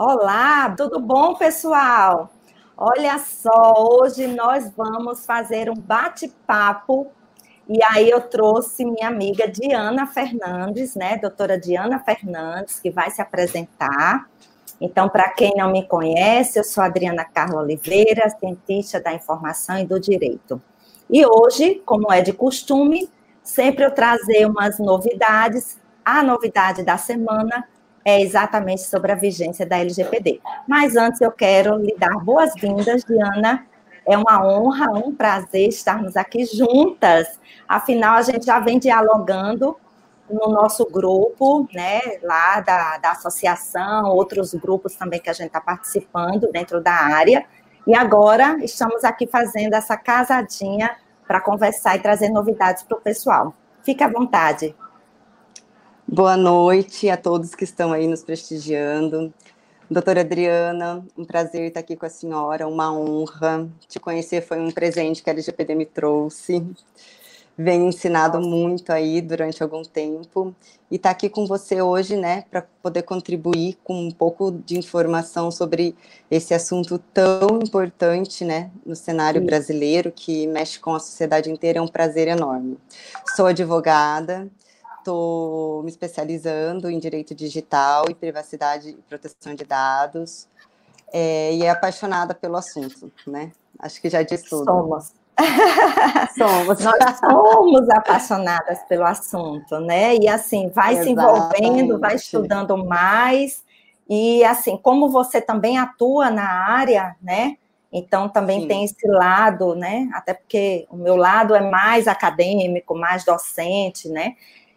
Olá, tudo bom, pessoal? Olha só, hoje nós vamos fazer um bate-papo e aí eu trouxe minha amiga Diana Fernandes, né, doutora Diana Fernandes, que vai se apresentar. Então, para quem não me conhece, eu sou Adriana Carla Oliveira, cientista da informação e do direito. E hoje, como é de costume, sempre eu trazer umas novidades. A novidade da semana é exatamente sobre a vigência da LGPD. Mas antes eu quero lhe dar boas-vindas, Diana. É uma honra, um prazer estarmos aqui juntas. Afinal, a gente já vem dialogando no nosso grupo, né, lá da, da associação, outros grupos também que a gente está participando dentro da área. E agora estamos aqui fazendo essa casadinha para conversar e trazer novidades para o pessoal. Fique à vontade. Boa noite a todos que estão aí nos prestigiando. Doutora Adriana, um prazer estar aqui com a senhora, uma honra. Te conhecer foi um presente que a LGPD me trouxe vem ensinado muito aí durante algum tempo e está aqui com você hoje, né, para poder contribuir com um pouco de informação sobre esse assunto tão importante, né, no cenário brasileiro que mexe com a sociedade inteira. É um prazer enorme. Sou advogada, estou me especializando em direito digital e privacidade e proteção de dados. É, e é apaixonada pelo assunto, né? Acho que já diz tudo. Somos. somos. Nós somos apaixonadas pelo assunto, né? E assim, vai Exatamente. se envolvendo, vai estudando mais. E assim, como você também atua na área, né? Então também Sim. tem esse lado, né? Até porque o meu lado é mais acadêmico, mais docente, né?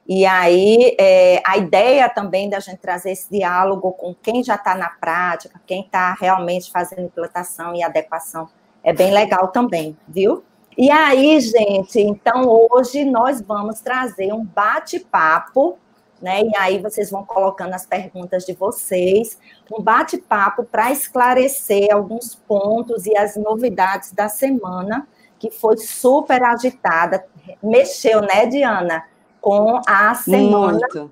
E aí é, a ideia também da gente trazer esse diálogo com quem já está na prática, quem está realmente fazendo implantação e adequação, é bem legal também, viu? E aí, gente, então hoje nós vamos trazer um bate-papo, né? E aí vocês vão colocando as perguntas de vocês, um bate-papo para esclarecer alguns pontos e as novidades da semana, que foi super agitada, mexeu, né, Diana, com a semana Muito.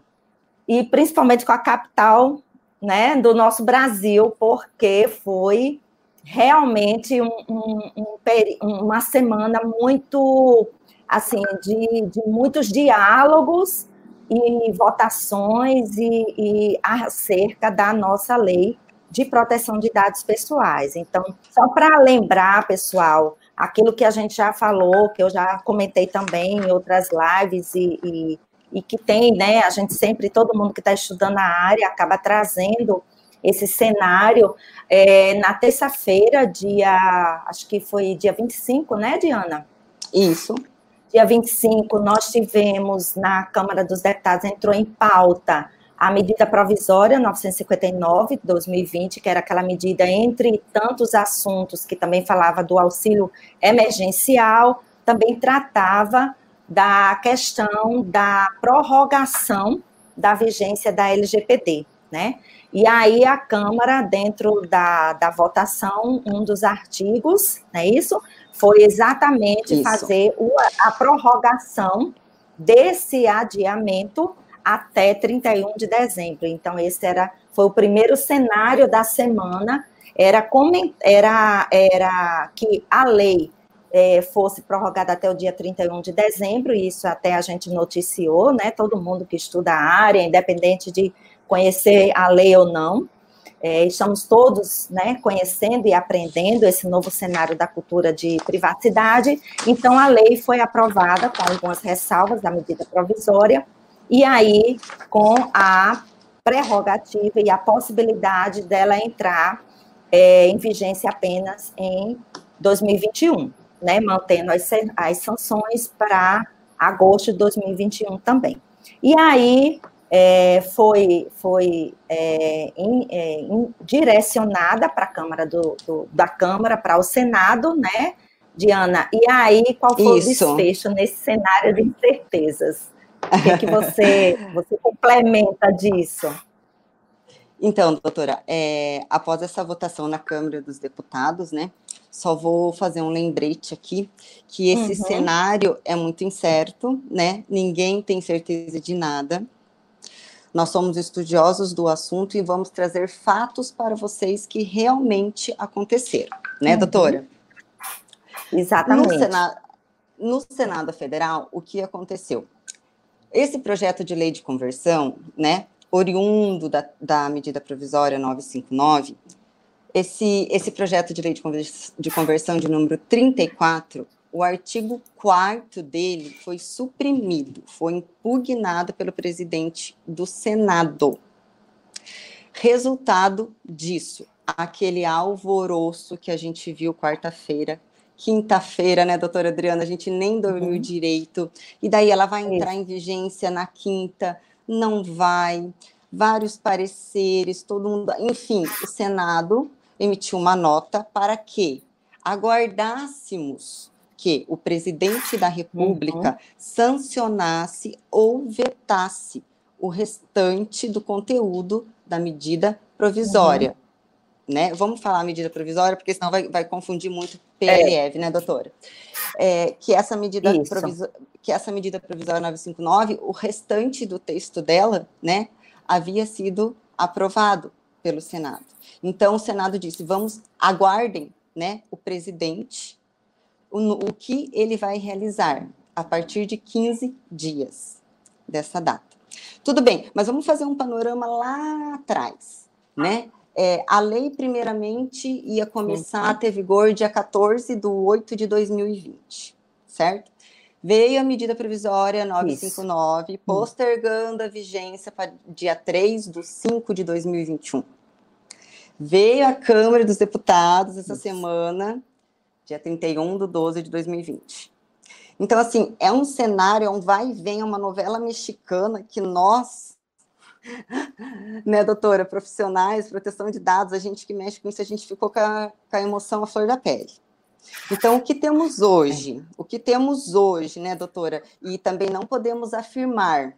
e principalmente com a capital, né, do nosso Brasil, porque foi realmente um, um, um, uma semana muito assim de, de, muitos diálogos e votações e, e acerca da nossa lei de proteção de dados pessoais. Então, só para lembrar, pessoal, aquilo que a gente já falou, que eu já comentei também em outras lives e, e, e que tem, né? A gente sempre, todo mundo que está estudando a área acaba trazendo esse cenário. É, na terça-feira, dia, acho que foi dia 25, né, Diana? Isso. Dia 25, nós tivemos na Câmara dos Deputados, entrou em pauta a medida provisória 959 2020, que era aquela medida entre tantos assuntos que também falava do auxílio emergencial, também tratava da questão da prorrogação da vigência da LGPD, né? E aí a Câmara, dentro da, da votação, um dos artigos, não é isso? Foi exatamente isso. fazer o, a prorrogação desse adiamento até 31 de dezembro. Então, esse era, foi o primeiro cenário da semana, era, era, era que a lei é, fosse prorrogada até o dia 31 de dezembro, e isso até a gente noticiou, né? Todo mundo que estuda a área, independente de conhecer a lei ou não. É, estamos todos né, conhecendo e aprendendo esse novo cenário da cultura de privacidade. Então, a lei foi aprovada com algumas ressalvas da medida provisória, e aí com a prerrogativa e a possibilidade dela entrar é, em vigência apenas em 2021, né, mantendo as, as sanções para agosto de 2021 também. E aí, é, foi, foi é, in, é, in, direcionada para a Câmara do, do, da Câmara para o Senado, né, Diana? E aí, qual foi Isso. o desfecho nesse cenário de incertezas? O que, que você, você complementa disso? Então, doutora, é, após essa votação na Câmara dos Deputados, né, só vou fazer um lembrete aqui, que esse uhum. cenário é muito incerto, né, ninguém tem certeza de nada, Nós somos estudiosos do assunto e vamos trazer fatos para vocês que realmente aconteceram, né, uhum. doutora? Exatamente. No Senado, no Senado Federal, o que aconteceu? Esse projeto de lei de conversão, né, oriundo da, da medida provisória 959, esse, esse projeto de lei de, conversão de conversão de número 34, o artigo 4 dele foi suprimido, foi impugnado pelo presidente do Senado. Resultado disso, aquele alvoroço que a gente viu quarta-feira, quinta-feira, né, doutora Adriana? A gente nem dormiu uhum. direito. E daí ela vai entrar Isso. em vigência na quinta, não vai. Vários pareceres, todo mundo. Enfim, o Senado emitiu uma nota para que aguardássemos que o presidente da República uhum. sancionasse ou vetasse o restante do conteúdo da medida provisória. Uhum. Né? Vamos falar medida provisória, porque senão vai, vai confundir muito PLF, é. né, doutora? É, que, essa medida que essa medida provisória 959, o restante do texto dela, né, havia sido aprovado pelo Senado. Então, o Senado disse: vamos, aguardem né, o presidente o, o que ele vai realizar a partir de 15 dias dessa data. Tudo bem, mas vamos fazer um panorama lá atrás, né? É, a lei, primeiramente, ia começar a ter vigor dia 14 de 8 de 2020, certo? Veio a medida provisória 959, Isso. postergando a vigência para dia 3 de 5 de 2021. Veio a Câmara dos Deputados essa Isso. semana dia 31 de 12 de 2020. Então, assim, é um cenário, é um vai e vem, é uma novela mexicana que nós, né, doutora, profissionais, proteção de dados, a gente que mexe com isso, a gente ficou com a, com a emoção à flor da pele. Então, o que temos hoje? O que temos hoje, né, doutora? E também não podemos afirmar.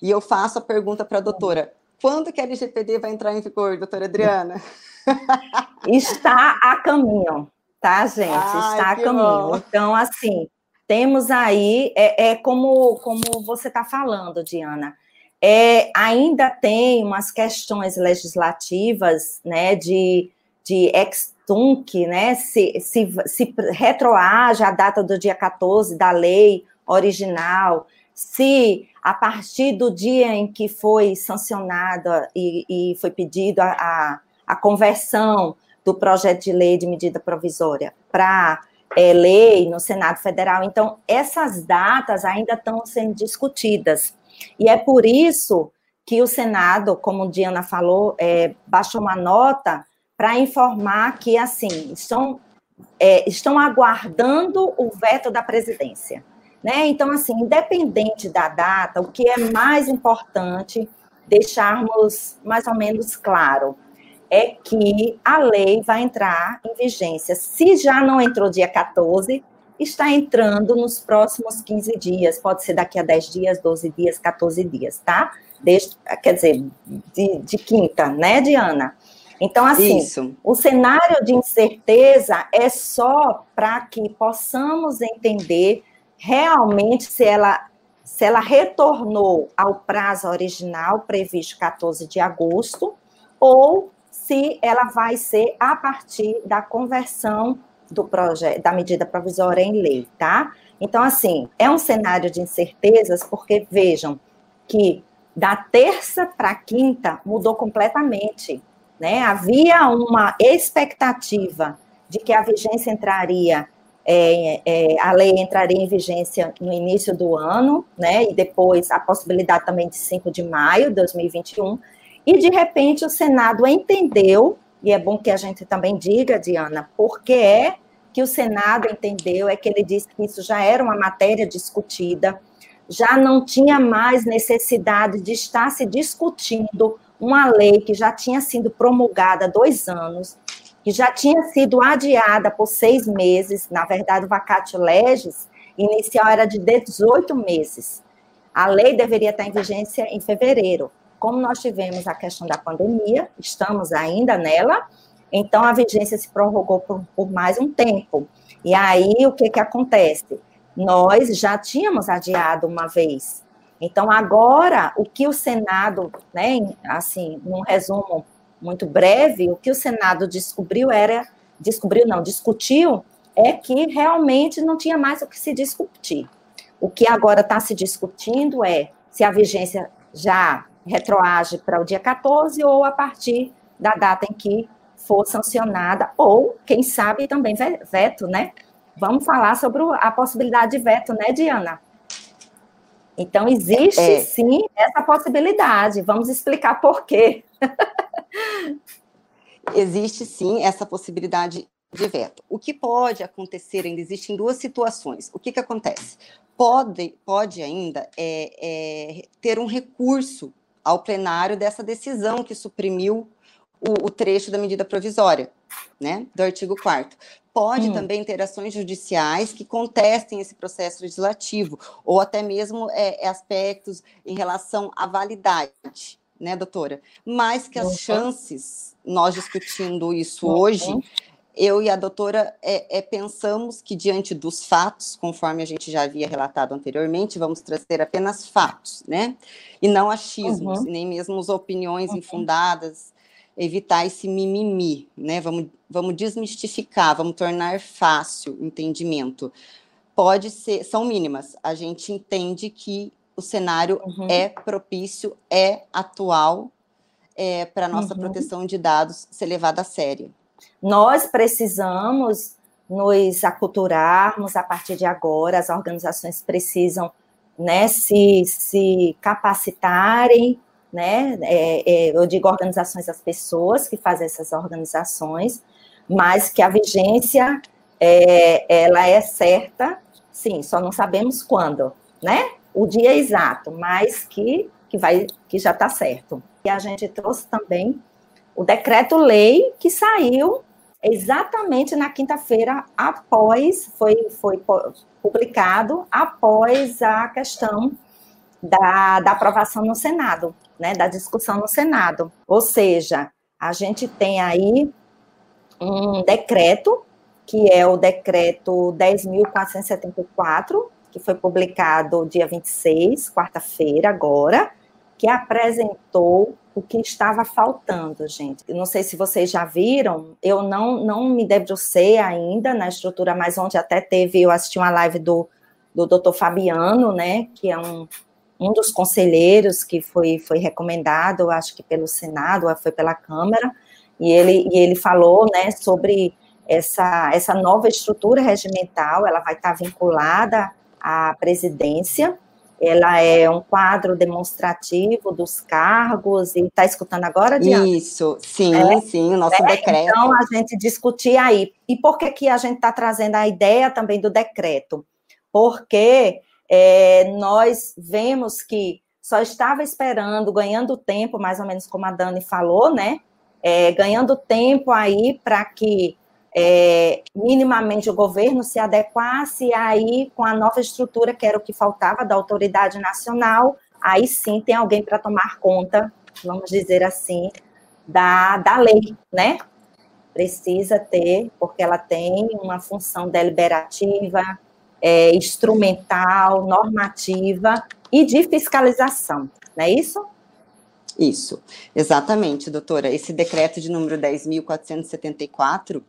E eu faço a pergunta para a doutora: quando que a LGPD vai entrar em vigor, doutora Adriana? Está a caminho tá, gente? Ai, está a caminho. Bom. Então, assim, temos aí, é, é como, como você está falando, Diana, é, ainda tem umas questões legislativas, né, de, de ex-tunc, né, se, se, se retroage a data do dia 14 da lei original, se a partir do dia em que foi sancionada e, e foi pedido a, a, a conversão do projeto de lei de medida provisória para é, lei no Senado Federal. Então, essas datas ainda estão sendo discutidas. E é por isso que o Senado, como Diana falou, é, baixou uma nota para informar que, assim, estão, é, estão aguardando o veto da presidência. Né? Então, assim, independente da data, o que é mais importante deixarmos mais ou menos claro é que a lei vai entrar em vigência. Se já não entrou dia 14, está entrando nos próximos 15 dias, pode ser daqui a 10 dias, 12 dias, 14 dias, tá? Desde, quer dizer, de, de quinta, né, Diana? Então, assim, Isso. o cenário de incerteza é só para que possamos entender realmente se ela, se ela retornou ao prazo original previsto 14 de agosto ou se ela vai ser a partir da conversão do projeto, da medida provisória em lei, tá? Então, assim, é um cenário de incertezas, porque vejam que da terça para quinta mudou completamente, né? Havia uma expectativa de que a vigência entraria, é, é, a lei entraria em vigência no início do ano, né? E depois a possibilidade também de 5 de maio de 2021. E, de repente, o Senado entendeu, e é bom que a gente também diga, Diana, porque é que o Senado entendeu, é que ele disse que isso já era uma matéria discutida, já não tinha mais necessidade de estar se discutindo uma lei que já tinha sido promulgada há dois anos, que já tinha sido adiada por seis meses, na verdade, o vacatio legis inicial era de 18 meses. A lei deveria estar em vigência em fevereiro como nós tivemos a questão da pandemia, estamos ainda nela, então a vigência se prorrogou por, por mais um tempo. E aí o que, que acontece? Nós já tínhamos adiado uma vez. Então, agora, o que o Senado, né, assim, num resumo muito breve, o que o Senado descobriu era, descobriu não, discutiu, é que realmente não tinha mais o que se discutir. O que agora está se discutindo é se a vigência já retroage para o dia 14 ou a partir da data em que for sancionada, ou, quem sabe, também veto, né? Vamos falar sobre a possibilidade de veto, né, Diana? Então, existe é. sim essa possibilidade. Vamos explicar por quê. existe sim essa possibilidade de veto. O que pode acontecer ainda existem duas situações. O que, que acontece? Pode, pode ainda é, é, ter um recurso ao plenário dessa decisão que suprimiu o, o trecho da medida provisória, né, do artigo 4 Pode hum. também ter ações judiciais que contestem esse processo legislativo, ou até mesmo é, aspectos em relação à validade, né, doutora? Mas que as chances, nós discutindo isso hoje, eu e a doutora é, é, pensamos que, diante dos fatos, conforme a gente já havia relatado anteriormente, vamos trazer apenas fatos, né? E não achismos, uhum. nem mesmo opiniões uhum. infundadas, evitar esse mimimi, né? Vamos, vamos desmistificar, vamos tornar fácil o entendimento. Pode ser, são mínimas. A gente entende que o cenário uhum. é propício, é atual é, para a nossa uhum. proteção de dados ser levada a sério. Nós precisamos nos aculturarmos a partir de agora, as organizações precisam né, se, se capacitarem, né? É, é, eu digo organizações as pessoas que fazem essas organizações, mas que a vigência é, ela é certa, sim, só não sabemos quando, né? O dia exato, mas que, que, vai, que já está certo. E a gente trouxe também o decreto-lei que saiu exatamente na quinta-feira após, foi, foi publicado após a questão da, da aprovação no Senado, né, da discussão no Senado. Ou seja, a gente tem aí um decreto, que é o decreto 10.474, que foi publicado dia 26, quarta-feira, agora, que apresentou o que estava faltando, gente. não sei se vocês já viram, eu não, não me debrucei ainda na estrutura, mas onde até teve, eu assisti uma live do, do doutor Fabiano, né, que é um, um dos conselheiros que foi, foi recomendado, acho que pelo Senado, foi pela Câmara, e ele, e ele falou, né, sobre essa, essa nova estrutura regimental, ela vai estar vinculada à presidência, ela é um quadro demonstrativo dos cargos, e está escutando agora, Diana? Isso, sim, é, sim, o nosso é, decreto. Então, a gente discutir aí. E por que, que a gente está trazendo a ideia também do decreto? Porque é, nós vemos que só estava esperando, ganhando tempo, mais ou menos como a Dani falou, né? É, ganhando tempo aí para que é, minimamente o governo se adequasse aí com a nova estrutura, que era o que faltava da autoridade nacional, aí sim tem alguém para tomar conta, vamos dizer assim, da, da lei, né? Precisa ter, porque ela tem uma função deliberativa, é, instrumental, normativa e de fiscalização, não é isso? Isso, exatamente, doutora. Esse decreto de número 10.474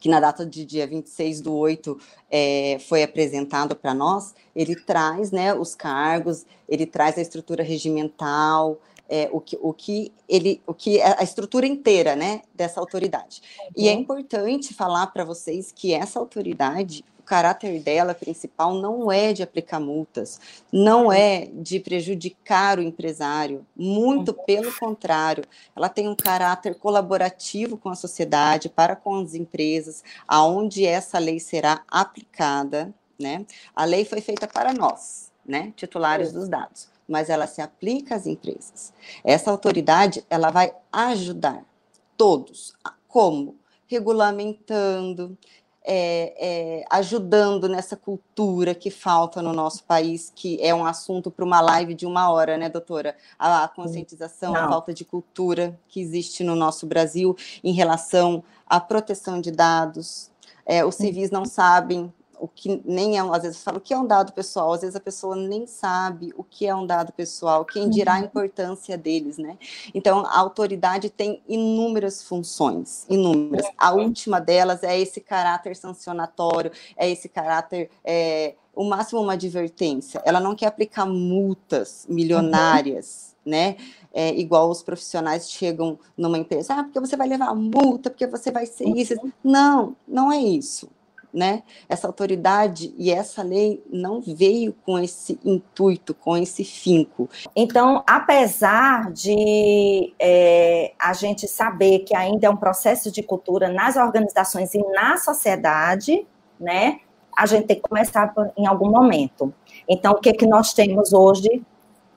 que na data de dia 26 do 8 é, foi apresentado para nós, ele traz né, os cargos, ele traz a estrutura regimental, é, o, que, o que ele, o que é a estrutura inteira, né, dessa autoridade. Uhum. E é uhum. importante falar para vocês que essa autoridade caráter dela principal não é de aplicar multas, não é de prejudicar o empresário, muito uhum. pelo contrário, ela tem um caráter colaborativo com a sociedade, para com as empresas, aonde essa lei será aplicada, né? A lei foi feita para nós, né, titulares dos dados, mas ela se aplica às empresas. Essa autoridade, ela vai ajudar todos, como regulamentando, é, é, ajudando nessa cultura que falta no nosso país, que é um assunto para uma live de uma hora, né, doutora? A, a conscientização, Não. a falta de cultura que existe no nosso Brasil em relação à proteção de dados. É, os civis não sabem o que nem é, às vezes fala o que é um dado pessoal, às vezes a pessoa nem sabe o que é um dado pessoal, quem dirá a uhum. importância deles, né? Então, a autoridade tem inúmeras funções, inúmeras. A uhum. última delas é esse caráter sancionatório, é esse caráter é, o máximo uma advertência. Ela não quer aplicar multas milionárias, uhum. né? É, igual os profissionais chegam numa empresa, ah, porque você vai levar multa, porque você vai ser isso. Não, não é isso né? Essa autoridade e essa lei não veio com esse intuito, com esse finco. Então, apesar de é, a gente saber que ainda é um processo de cultura nas organizações e na sociedade, né? A gente tem que começar em algum momento. Então, o que que nós temos hoje,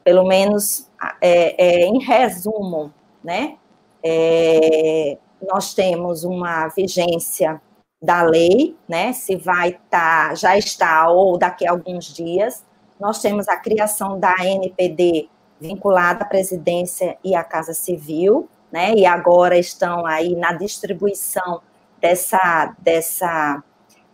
pelo menos é, é, em resumo, né? É, nós temos uma vigência da lei, né? Se vai estar, tá, já está ou daqui a alguns dias. Nós temos a criação da NPD vinculada à presidência e à Casa Civil, né? E agora estão aí na distribuição dessa dessa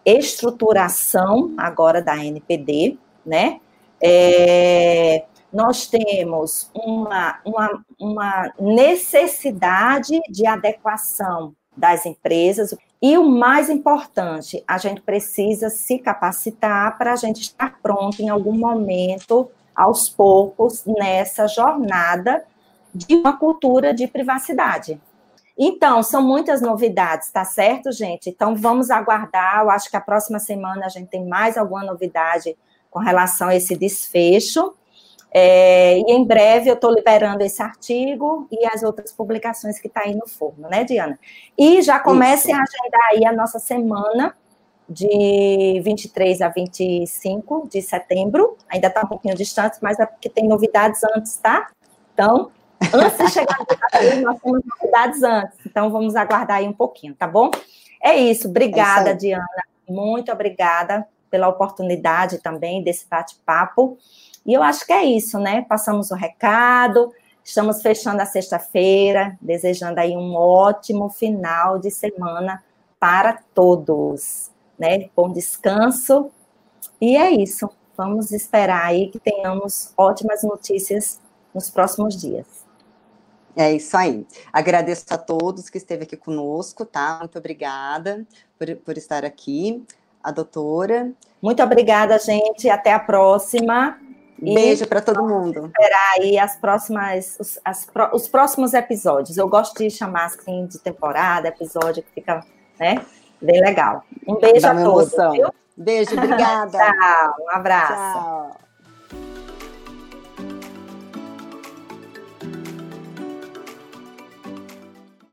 estruturação agora da NPD, né? É, nós temos uma, uma, uma necessidade de adequação das empresas. E o mais importante, a gente precisa se capacitar para a gente estar pronto em algum momento, aos poucos, nessa jornada de uma cultura de privacidade. Então, são muitas novidades, tá certo, gente? Então, vamos aguardar. Eu acho que a próxima semana a gente tem mais alguma novidade com relação a esse desfecho. É, e em breve eu estou liberando esse artigo e as outras publicações que está aí no forno, né, Diana? E já comecem a agendar aí a nossa semana de 23 a 25 de setembro. Ainda está um pouquinho distante, mas é porque tem novidades antes, tá? Então, antes de chegar no nós temos novidades antes. Então, vamos aguardar aí um pouquinho, tá bom? É isso. Obrigada, é isso Diana. Muito obrigada pela oportunidade também desse bate-papo. E eu acho que é isso, né? Passamos o recado, estamos fechando a sexta-feira, desejando aí um ótimo final de semana para todos, né? Bom descanso. E é isso. Vamos esperar aí que tenhamos ótimas notícias nos próximos dias. É isso aí. Agradeço a todos que esteve aqui conosco, tá? Muito obrigada por, por estar aqui. A doutora. Muito obrigada, gente. Até a próxima. Beijo para todo mundo. Esperar aí as próximas, os, as, os próximos episódios. Eu gosto de chamar assim de temporada, episódio que fica, né, bem legal. Um beijo Dá a todos. Emoção. Viu? Beijo, obrigada. Tchau, um abraço. Tchau.